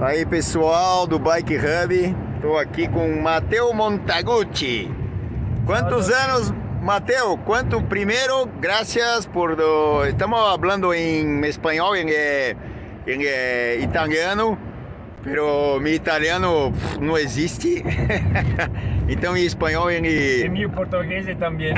Aí pessoal do Bike Hub, estou aqui com o Mateo Montaguchi. Quantos anos, Mateo? Quanto primeiro, gracias por... Do... Estamos falando em espanhol, em, eh, em eh, italiano, pero mi italiano não existe. então em espanhol ele, E meu português também.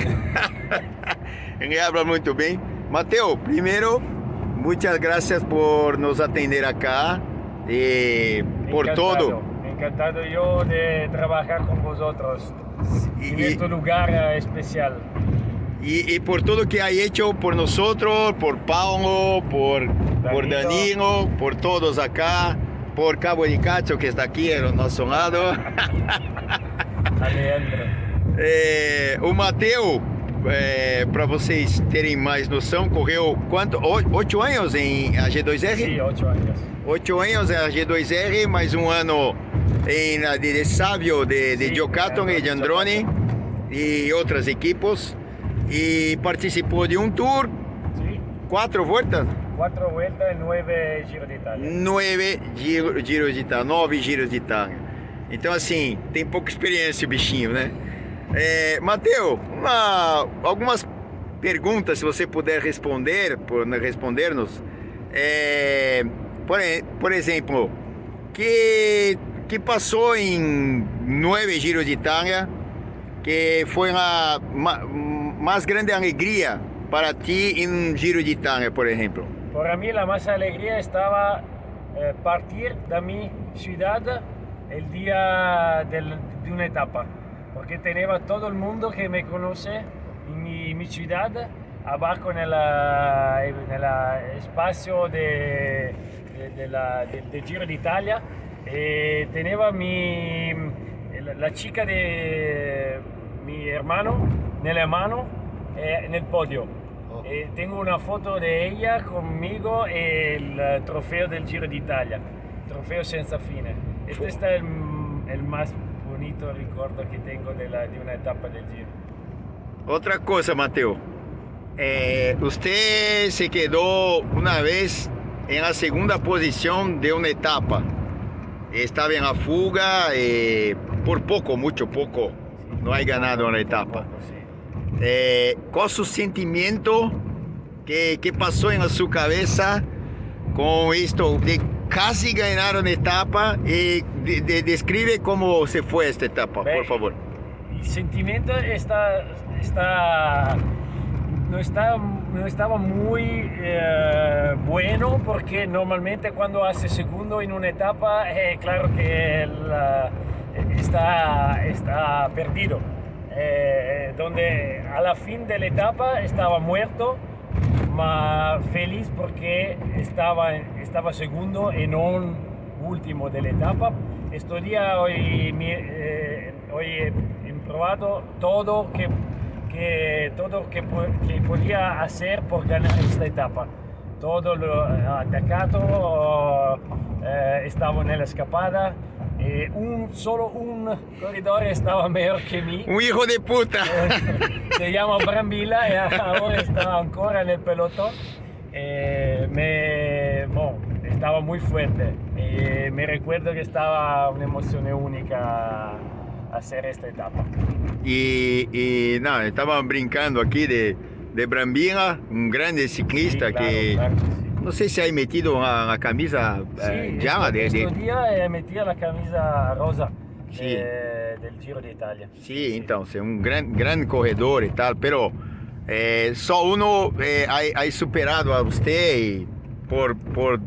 ele habla muito bem. Mateo, primeiro, muitas gracias por nos atender acá. E por Encantado, todo. Encantado yo de trabajar con vosotros en Y- y- este lugar eh, especial. Y, y por todo que hay hecho por nosotros, por Paulo, por, por Danilo. Danilo, por todos acá, por Cabo de Cacho que está aquí en nuestro lado. Alejandro. É, o Mateu, para vocês terem mais noção, correu quanto? Oito anos em AG2R? Sí, ocho años. Oito anos em AG2R, mais um ano em la de, de Savio, de, de eh, e de Androni e outros equipos. E participou de um tour, quatro voltas, Cuatro vueltas y nueve Giro de Italia. nove giro, giros de Itália, nove giros de Itália. Então, assim, tem pouca experiência o bichinho, né? É, Mateu, uma- algumas perguntas, se você puder responder, por, responder-nos. É, por, por exemplo, que, que passou em nove giros de Itália, que foi a ma- mais grande alegria para ti em um giro de Itália, por exemplo? Para mí la más alegría estaba eh, partir de mi ciudad el día del- de una etapa, porque tenía todo el mundo que me conoce en mi, mi ciudad, abajo en el, en el ah, espacio de, de- de la- del- del Giro d'Italia. Eh, tenía mi, la, la chica de mi hermano, nella mano, eh, en el podio. Oh. Eh, tengo una foto de ella conmigo e il eh, trofeo del Giro d'Italia, trofeo senza fine. Este es el, el más bonito ricordo que tengo de, la, de una etapa del Giro. Outra coisa, Mateu. É, você se quedou uma vez em a segunda posição de uma etapa. Estava em la fuga e por pouco, muito pouco, não ha ganado uma etapa. Poco, sí. É, qual o seu sentimento que, que passou na sua cabeça com isto de quase ganhar uma etapa e de, de- descreve como se foi esta etapa, por favor. El sentimiento está, está, no, está, no estaba muy eh, bueno porque normalmente cuando hace segundo en una etapa, eh, claro que la- está, está perdido. Eh, donde a la fin de la etapa estaba muerto, ma feliz porque estaba, estaba segundo y no último de la etapa. Este día hoy, eh, hoy he probado todo que, que, todo que, que podía hacer por ganar esta etapa. Todo lo he atacado, eh, estaba en la escapada. Eh, un, solo un corredor estaba mejor que mí. Um hijo de puta! se llama Brambilla y ahora está ancora en el pelotón. Eh, me, bueno, estaba muy fuerte. Eh, me recuerdo que estaba una emoción única hacer esta etapa. E, e não, estavam brincando aqui de, de Brambila, um grande ciclista Sí, claro, que claro sí. não sei se aí metido a, a camisa eh, Sí, já esto- de, de, estos días eh, metí la camisa rosa Sí. eh, del Giro de Italia. Sim, então, ser um grande, grande corredor e tal, pero eh, só uno eh, ha, superado a você e por, por,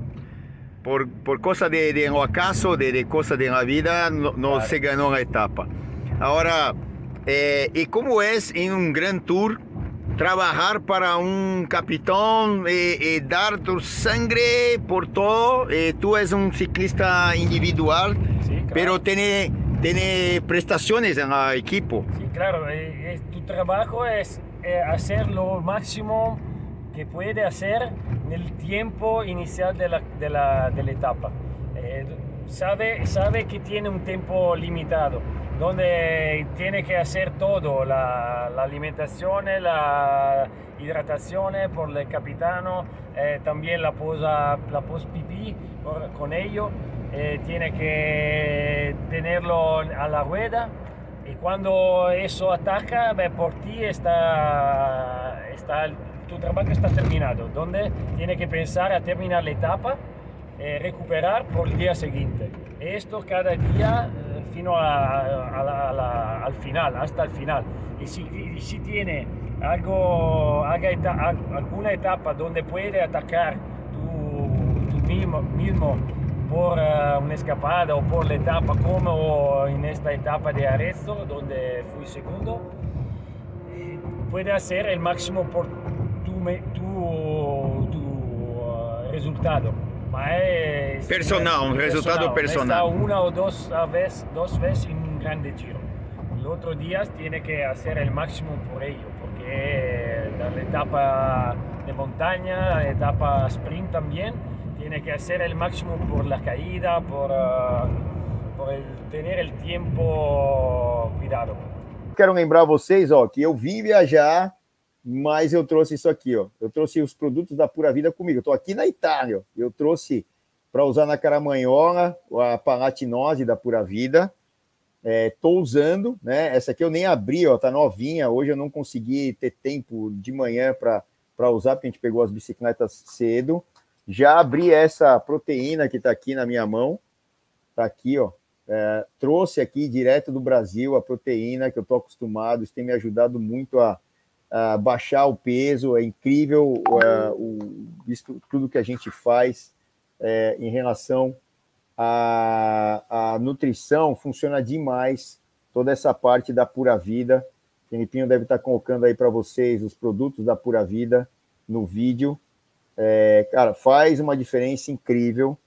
por, por coisa de, de um acaso, de, de coisa de la vida, no, no Claro. se ganhou a etapa. Agora, eh, e como é em um Grand Tour trabalhar para um capitão e, e dar tu sangue por todo? Eh, tu és um ciclista individual, Sí, claro. pero tiene, tiene prestaciones en el equipo. Sí, claro, eh, eh, tu trabajo es eh, hacer lo máximo que puede hacer en el tiempo inicial de la, de la, de la etapa. Eh, sabe, sabe que tiene un tiempo limitado, donde tiene que hacer todo, la, alimentación, la hidratación por el capitano, eh, también la posa, la post pipí por- con ello. eh, tiene que tenerlo a la rueda y cuando eso ataca, por ti está, está, tu trabajo está terminado, donde tiene que pensar a terminar la etapa, eh, recuperar por el día siguiente. Esto cada día eh, fino al final, hasta el final. Y si, si tiene algo, alguna etapa donde puede atacar tu, mismo, mismo por uh, una escapada o por la etapa como en esta etapa de Arezzo donde fui segundo, puede hacer el máximo por tu, tu uh, resultado. Personal, un resultado personal. una o dos veces, dos veces en un grande giro. El otro día tiene que hacer el máximo por ello, porque la etapa de montaña, la etapa sprint también, tiene que hacer el máximo por la caída, por, uh, por el, tener el tiempo cuidado. Quero lembrar vocês, ó, que eu vim viajar, mas eu trouxe isso aqui, ó. Eu trouxe os produtos da Pura Vida comigo. Tô aqui na Itália, ó. Eu trouxe para usar na caramanhola a palatinose da Pura Vida. Estou é, usando, né? Essa aqui eu nem abri, ó, tá novinha. Hoje eu não consegui ter tempo de manhã para usar, porque a gente pegou as bicicletas cedo. Já abri essa proteína que está aqui na minha mão. Está aqui, ó. É, trouxe aqui direto do Brasil a proteína que eu estou acostumado. Isso tem me ajudado muito a, baixar o peso. É incrível é, o, isso, tudo que a gente faz é, em relação à, à nutrição. Funciona demais. Toda essa parte da Pura Vida. Felipinho deve estar colocando aí para vocês os produtos da Pura Vida no vídeo. É, cara, faz uma diferença incrível,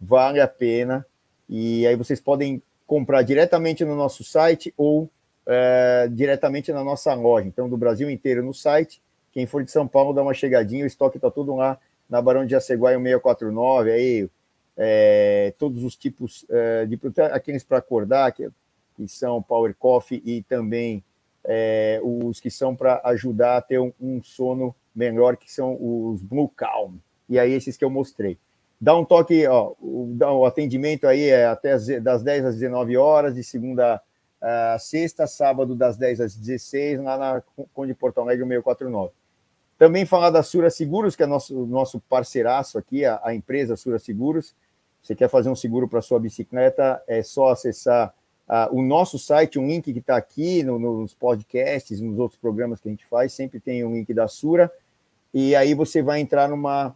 vale a pena. E aí vocês podem comprar diretamente no nosso site ou é, diretamente na nossa loja. Então, do Brasil inteiro no site. Quem for de São Paulo, dá uma chegadinha, o estoque está tudo lá na Barão de Jaceguai 649, aí é, todos os tipos é, de aqueles para acordar, que, que, são Power Coffee e também é, os que são para ajudar a ter um, um sono melhor, que são os Blue Calm. E aí, esses que eu mostrei. Dá um toque, ó, o, o atendimento aí é até as, das 10 às 19 horas, de segunda a sexta, sábado das 10 às 16, lá na Conde Porto Alegre 649. Também falar da Sura Seguros, que é nosso, nosso parceiraço aqui, a, a empresa Sura Seguros. Você quer fazer um seguro para sua bicicleta, é só acessar uh, o nosso site, um link que está aqui no, nos podcasts, nos outros programas que a gente faz, sempre tem um link da Sura e aí você vai entrar numa,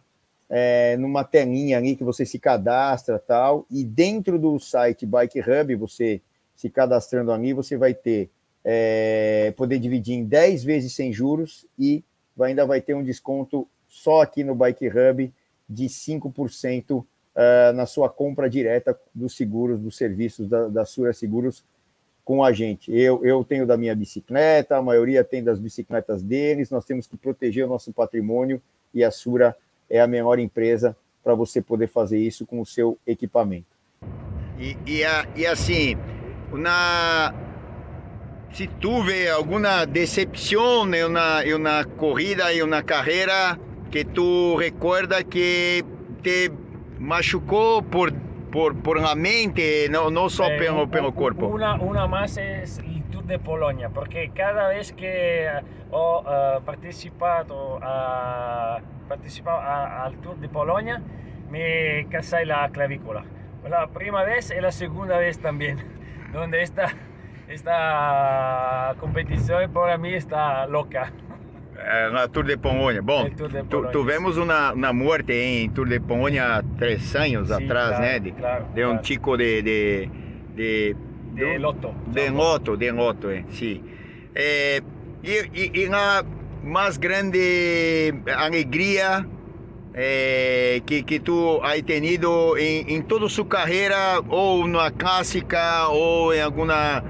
é, numa telinha ali que você se cadastra tal, e dentro do site Bike Hub, você se cadastrando ali, você vai ter, é, poder dividir em 10 vezes sem juros e ainda vai ter um desconto só aqui no Bike Hub de 5% uh, é, na sua compra direta dos seguros, dos serviços da, da Sura Seguros com a gente. Eu, eu tenho da minha bicicleta, a maioria tem das bicicletas deles, nós temos que proteger o nosso patrimônio e a Sura é a melhor empresa para você poder fazer isso com o seu equipamento. E, e, e assim, na, se tu vê alguma decepção em uma, em uma corrida, em uma carreira, que tu recuerda que te machucou por por, por la mente, no, no solo eh, pelo, pelo cuerpo. Una, una más es el Tour de Polonia, porque cada vez que ho uh, partecipato, a, partecipato a, al Tour de Polonia, me casai la clavícula. La primera vez y la segunda vez también, donde esta, esta competición para mí está loca. É, na Tour de Polônia. Bom, de tu, tivemos uma, uma morte em Tour de Polônia três anos Sim, atrás, claro, né? De, claro, de um claro. de... De, de, de loto. De loto, de loto, eh, sim. É, e, a mais grande alegria é, que, que tu has tenido em, em toda a sua carreira, ou na clássica, ou em alguma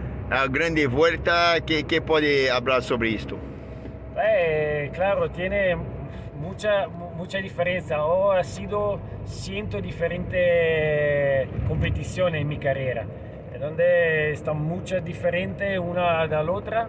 grande volta, que, que pode falar sobre isto? Eh, claro, tiene mucha, mucha diferencia. O ha sido ciento diferentes competiciones en mi carrera, donde están muchas diferentes una de la otra.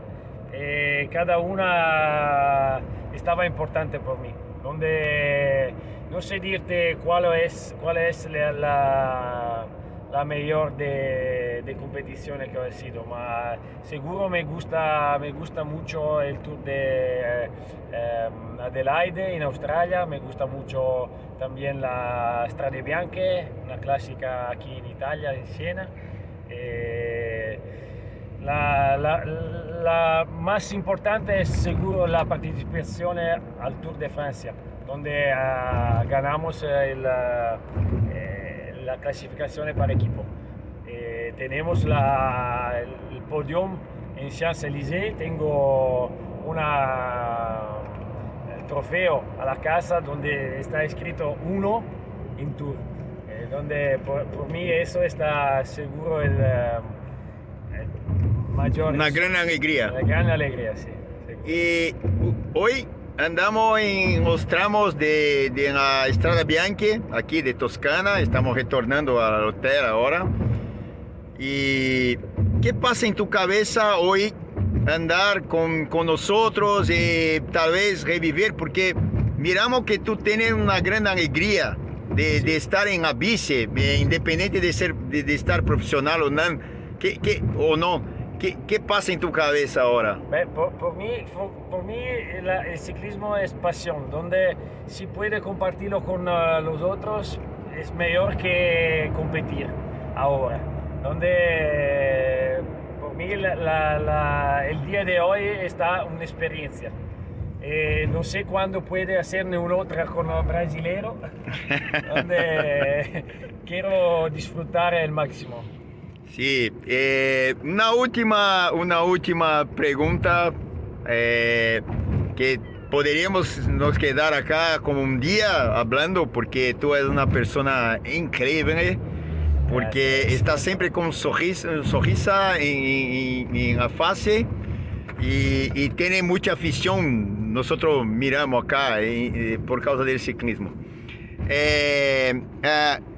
Eh, cada una estaba importante por mí. Donde no sé decirte cuál es, cuál es la, la mejor de, de competiciones que he sido, pero seguro me gusta, me gusta mucho el Tour de eh, Adelaide en Australia, me gusta mucho también la Strade Bianche, una clásica aquí en Italia, en Siena. Eh, la, la, la, más importante es seguro la participación al Tour de Francia, donde uh, ganamos el, eh, la clasificación para equipo. Eh, tenemos la, el, podium en Champs-Élysées, tengo una, el trofeo a la casa donde está escrito uno en Tour, eh, donde por, por, mí eso está seguro el, el mayor... Una gran alegría. Una gran alegría, sí. Y hoy andamos en los tramos de, de la Estrada Bianchi, aquí de Toscana, estamos retornando al hotel ahora. ¿Y qué pasa en tu cabeza hoy andar con, con nosotros y tal vez revivir? Porque miramos que tú tienes una gran alegría de, de estar en la bici, independiente de, ser, de, de estar profesional o no. ¿Qué, qué, o no. ¿Qué, ¿Qué, pasa en tu cabeza ahora? Por, por mí, por, por mí la, el ciclismo es pasión, donde si puede compartirlo con uh, los otros es mejor que competir ahora. Donde por mí la, la, el día de hoy está una experiencia. Eh, no sé cuándo puede hacer una otra con los brasileños, donde quiero disfrutar el máximo. Sí, eh, una, última, una última pregunta eh, que podríamos nos quedar acá como un día hablando porque tú eres una persona increíble, porque estás siempre con sonrisa, sonrisa en, en, en, la fase y, y, tiene mucha afición. Nosotros miramos acá eh, por causa del ciclismo.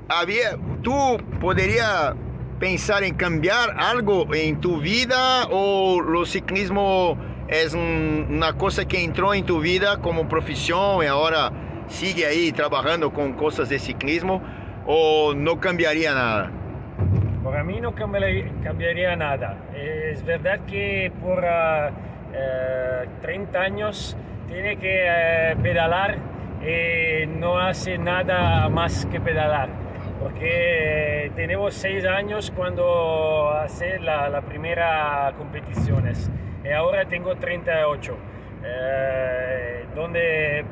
había, tú podrías pensar en cambiar algo en tu vida o lo ciclismo es un, una cosa que entró en tu vida como profesión y ahora sigue ahí trabajando con cosas de ciclismo o no cambiaría nada? Para mí no cambiaría nada. Es verdad que por uh, uh, 30 años tiene que uh, pedalar y no hace nada más que pedalar porque tenemos seis años cuando hace la, la primera competiciones. Y ahora tengo 38, eh, donde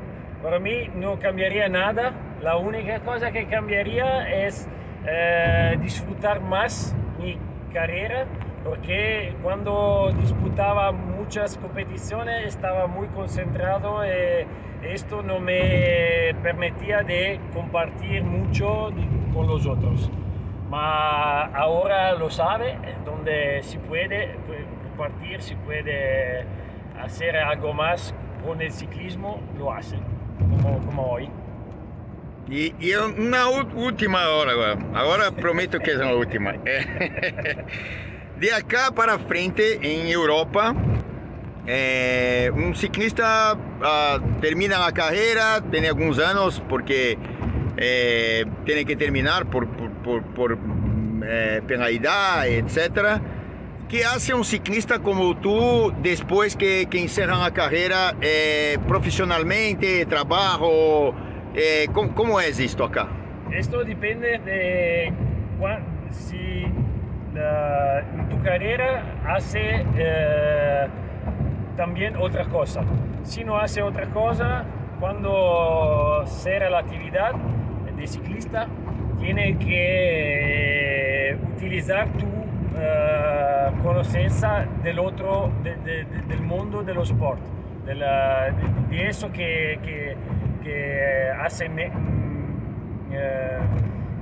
para mí no cambiaría nada, la única cosa que cambiaría es eh, disfrutar más mi carrera, porque cuando disputaba muchas competiciones estaba muy concentrado. Eh, esto no me permitía de compartir mucho con los otros. Pero ahora lo sabe, donde si puede compartir, si puede hacer algo más con el ciclismo, lo hace, como, como hoy. Y, y, una última hora, ahora prometo que es la última. De acá para frente en Europa, eh, un ciclista uh, termina la carrera, tiene algunos años porque eh, tiene que terminar por, por, por, por eh, penalidad, etc. ¿Qué hace un ciclista como tú después que, que encerran la carrera eh, profesionalmente, trabajo? ¿cómo, ¿cómo, es esto acá? Esto depende de si la, tu carrera hace también otra cosa. Si no hace otra cosa, cuando será la actividad de ciclista, tiene que eh, utilizar tu uh, conocencia del otro, de, de, de, del mundo de los sport, de, la, de eso que, que, que hace, me, uh,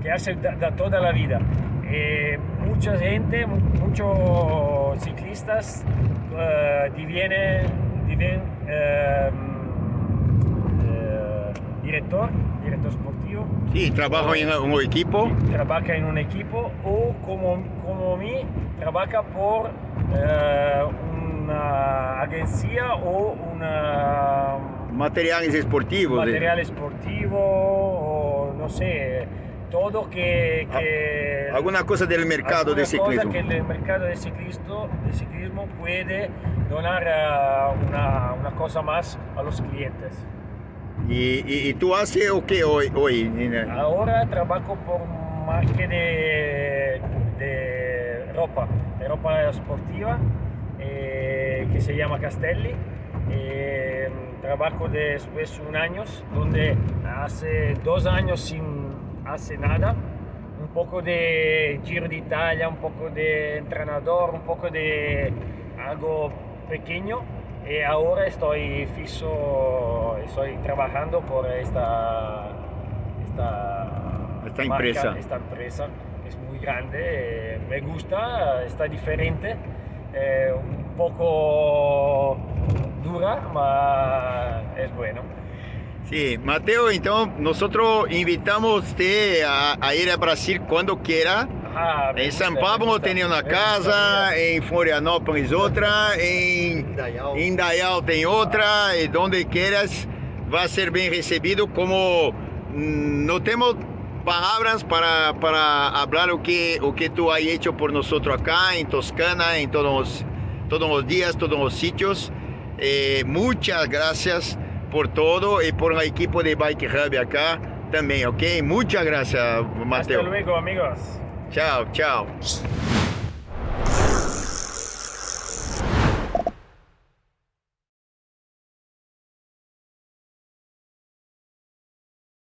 que hace da, da toda la vida. Eh, mucha gente, muchos ciclistas uh, divienen, uh, director, director sportivo. Sí, trabaja en un equipo. Trabaja en un equipo o como, como mí, trabaja por una agencia o una... Materiales esportivos. Material esportivo o no sé todo que, que alguna cosa del mercado de alguna cosa ciclismo. que el mercado de ciclismo, de ciclismo puede donar eh, una, una cosa más a los clientes. Y, y- y tú haces o qué hoy? hoy? Ahora trabajo por marca de, de ropa, de ropa sportiva eh, que se llama Castelli. Eh, trabajo después un año, donde hace dos años sin hace nada, un poco de Giro de Italia, un poco de entrenador, un poco de algo pequeño. Y ahora estoy fijo, estoy trabajando por esta, esta, Esta marca, empresa. esta empresa es muy grande, eh, me gusta, está diferente, eh, un poco dura, pero es bueno. Sí, Mateo, entonces nosotros invitamos a, a ir a Brasil cuando quiera. Ah, En gusta, São Paulo tem uma me casa, em Florianópolis outra, em Indaial. Tem outra, e donde quieras vai ser bem recebido. Como mm, não temos palavras para, para falar o que, o que tu has hecho por nosotros acá em Toscana, em todos os, todos os dias, todos os sítios. Eh, muchas gracias por todo e por el equipo de Bike Hub acá também, ok? Muchas gracias, Hasta Mateo. luego, amigos. Tchau, tchau.